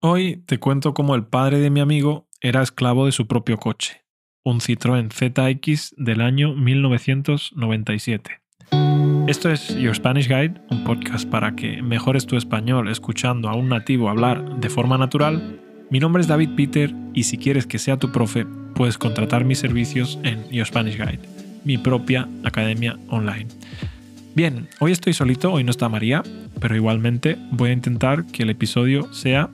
Hoy te cuento cómo el padre de mi amigo era esclavo de su propio coche, un Citroën ZX del año 1997. Esto es Your Spanish Guide, un podcast para que mejores tu español escuchando a un nativo hablar de forma natural. Mi nombre es David Peter y si quieres que sea tu profe, puedes contratar mis servicios en Your Spanish Guide, mi propia academia online. Bien, hoy estoy solito, hoy no está María, pero igualmente voy a intentar que el episodio sea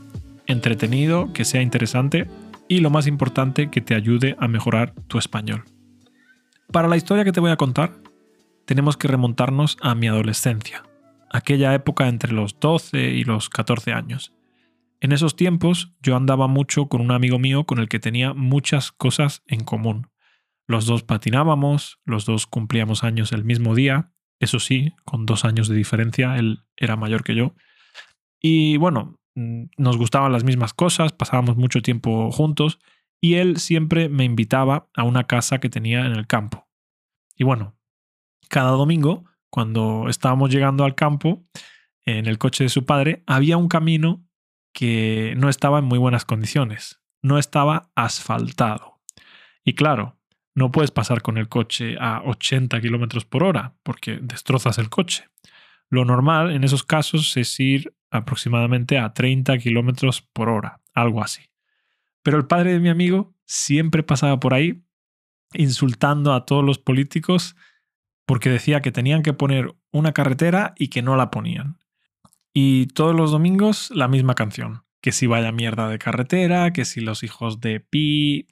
entretenido, que sea interesante y lo más importante, que te ayude a mejorar tu español. Para la historia que te voy a contar, tenemos que remontarnos a mi adolescencia, aquella época entre los 12 y los 14 años. En esos tiempos yo andaba mucho con un amigo mío con el que tenía muchas cosas en común. Los dos patinábamos, los dos cumplíamos años el mismo día, eso sí, con dos años de diferencia, él era mayor que yo. Y bueno, nos gustaban las mismas cosas, pasábamos mucho tiempo juntos y él siempre me invitaba a una casa que tenía en el campo. Y bueno, cada domingo, cuando estábamos llegando al campo, en el coche de su padre, había un camino que no estaba en muy buenas condiciones, no estaba asfaltado. Y claro, no puedes pasar con el coche a 80 kilómetros por hora porque destrozas el coche. Lo normal en esos casos es ir aproximadamente a 30 kilómetros por hora, algo así. Pero el padre de mi amigo siempre pasaba por ahí insultando a todos los políticos porque decía que tenían que poner una carretera y que no la ponían. Y todos los domingos la misma canción, que si vaya mierda de carretera, que si los hijos de Pi,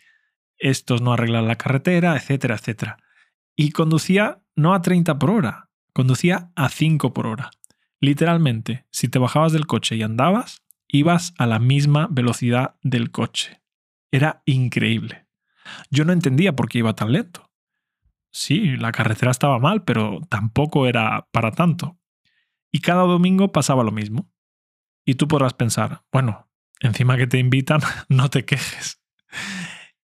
estos no arreglan la carretera, etcétera, etcétera. Y conducía no a 30 por hora, conducía a 5 por hora. Literalmente, si te bajabas del coche y andabas, ibas a la misma velocidad del coche. Era increíble. Yo no entendía por qué iba tan lento. Sí, la carretera estaba mal, pero tampoco era para tanto. Y cada domingo pasaba lo mismo. Y tú podrás pensar, bueno, encima que te invitan, no te quejes.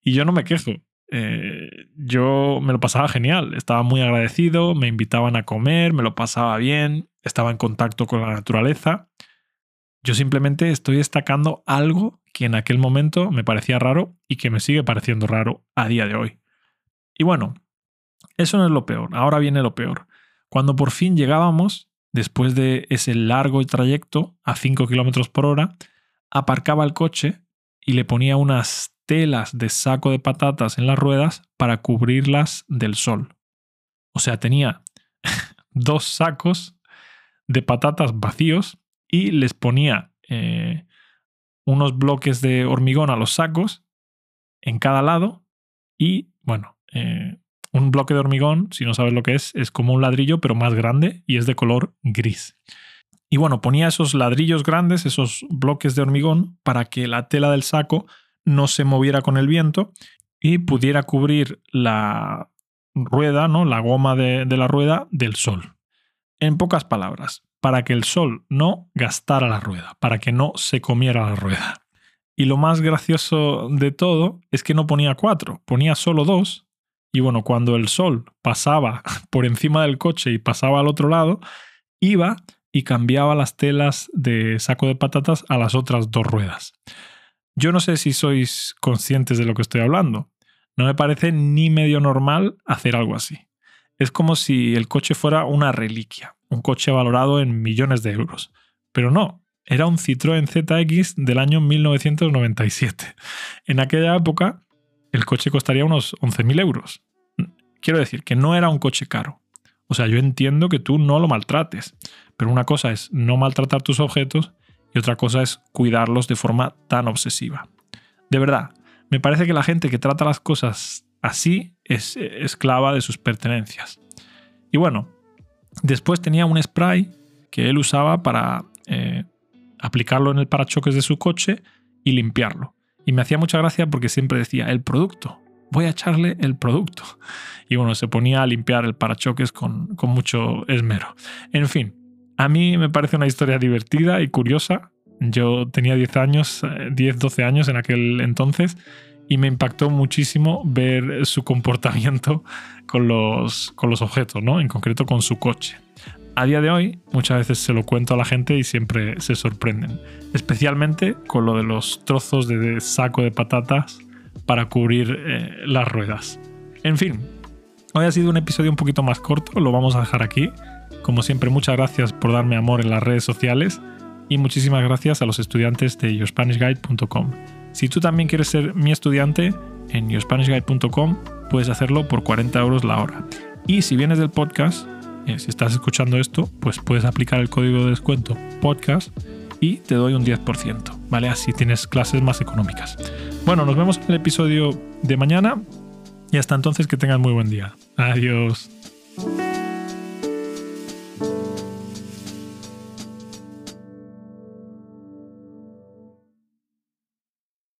Y yo no me quejo. Eh, yo me lo pasaba genial, estaba muy agradecido, me invitaban a comer, me lo pasaba bien, estaba en contacto con la naturaleza. Yo simplemente estoy destacando algo que en aquel momento me parecía raro y que me sigue pareciendo raro a día de hoy. Y bueno, eso no es lo peor, ahora viene lo peor. Cuando por fin llegábamos, después de ese largo trayecto a 5 km por hora, aparcaba el coche y le ponía unas telas de saco de patatas en las ruedas para cubrirlas del sol. O sea, tenía dos sacos de patatas vacíos y les ponía eh, unos bloques de hormigón a los sacos en cada lado y, bueno, eh, un bloque de hormigón, si no sabes lo que es, es como un ladrillo pero más grande y es de color gris. Y bueno, ponía esos ladrillos grandes, esos bloques de hormigón, para que la tela del saco no se moviera con el viento y pudiera cubrir la rueda, ¿no? la goma de, de la rueda del sol. En pocas palabras, para que el sol no gastara la rueda, para que no se comiera la rueda. Y lo más gracioso de todo es que no ponía cuatro, ponía solo dos. Y bueno, cuando el sol pasaba por encima del coche y pasaba al otro lado, iba y cambiaba las telas de saco de patatas a las otras dos ruedas. Yo no sé si sois conscientes de lo que estoy hablando. No me parece ni medio normal hacer algo así. Es como si el coche fuera una reliquia, un coche valorado en millones de euros. Pero no, era un Citroën ZX del año 1997. En aquella época, el coche costaría unos 11.000 euros. Quiero decir que no era un coche caro. O sea, yo entiendo que tú no lo maltrates, pero una cosa es no maltratar tus objetos y otra cosa es cuidarlos de forma tan obsesiva. De verdad, me parece que la gente que trata las cosas así es esclava de sus pertenencias. Y bueno, después tenía un spray que él usaba para eh, aplicarlo en el parachoques de su coche y limpiarlo. Y me hacía mucha gracia porque siempre decía, el producto, voy a echarle el producto. Y bueno, se ponía a limpiar el parachoques con, con mucho esmero. En fin, a mí me parece una historia divertida y curiosa. Yo tenía 10 años, 10, eh, 12 años en aquel entonces y me impactó muchísimo ver su comportamiento con los, con los objetos, ¿no? En concreto con su coche. A día de hoy, muchas veces se lo cuento a la gente y siempre se sorprenden, especialmente con lo de los trozos de saco de patatas para cubrir eh, las ruedas. En fin, hoy ha sido un episodio un poquito más corto, lo vamos a dejar aquí. Como siempre, muchas gracias por darme amor en las redes sociales y muchísimas gracias a los estudiantes de yourspanishguide.com. Si tú también quieres ser mi estudiante, en yourspanishguide.com puedes hacerlo por 40 euros la hora. Y si vienes del podcast, eh, si estás escuchando esto, pues puedes aplicar el código de descuento podcast y te doy un 10%, ¿vale? Así tienes clases más económicas. Bueno, nos vemos en el episodio de mañana y hasta entonces que tengas muy buen día. Adiós.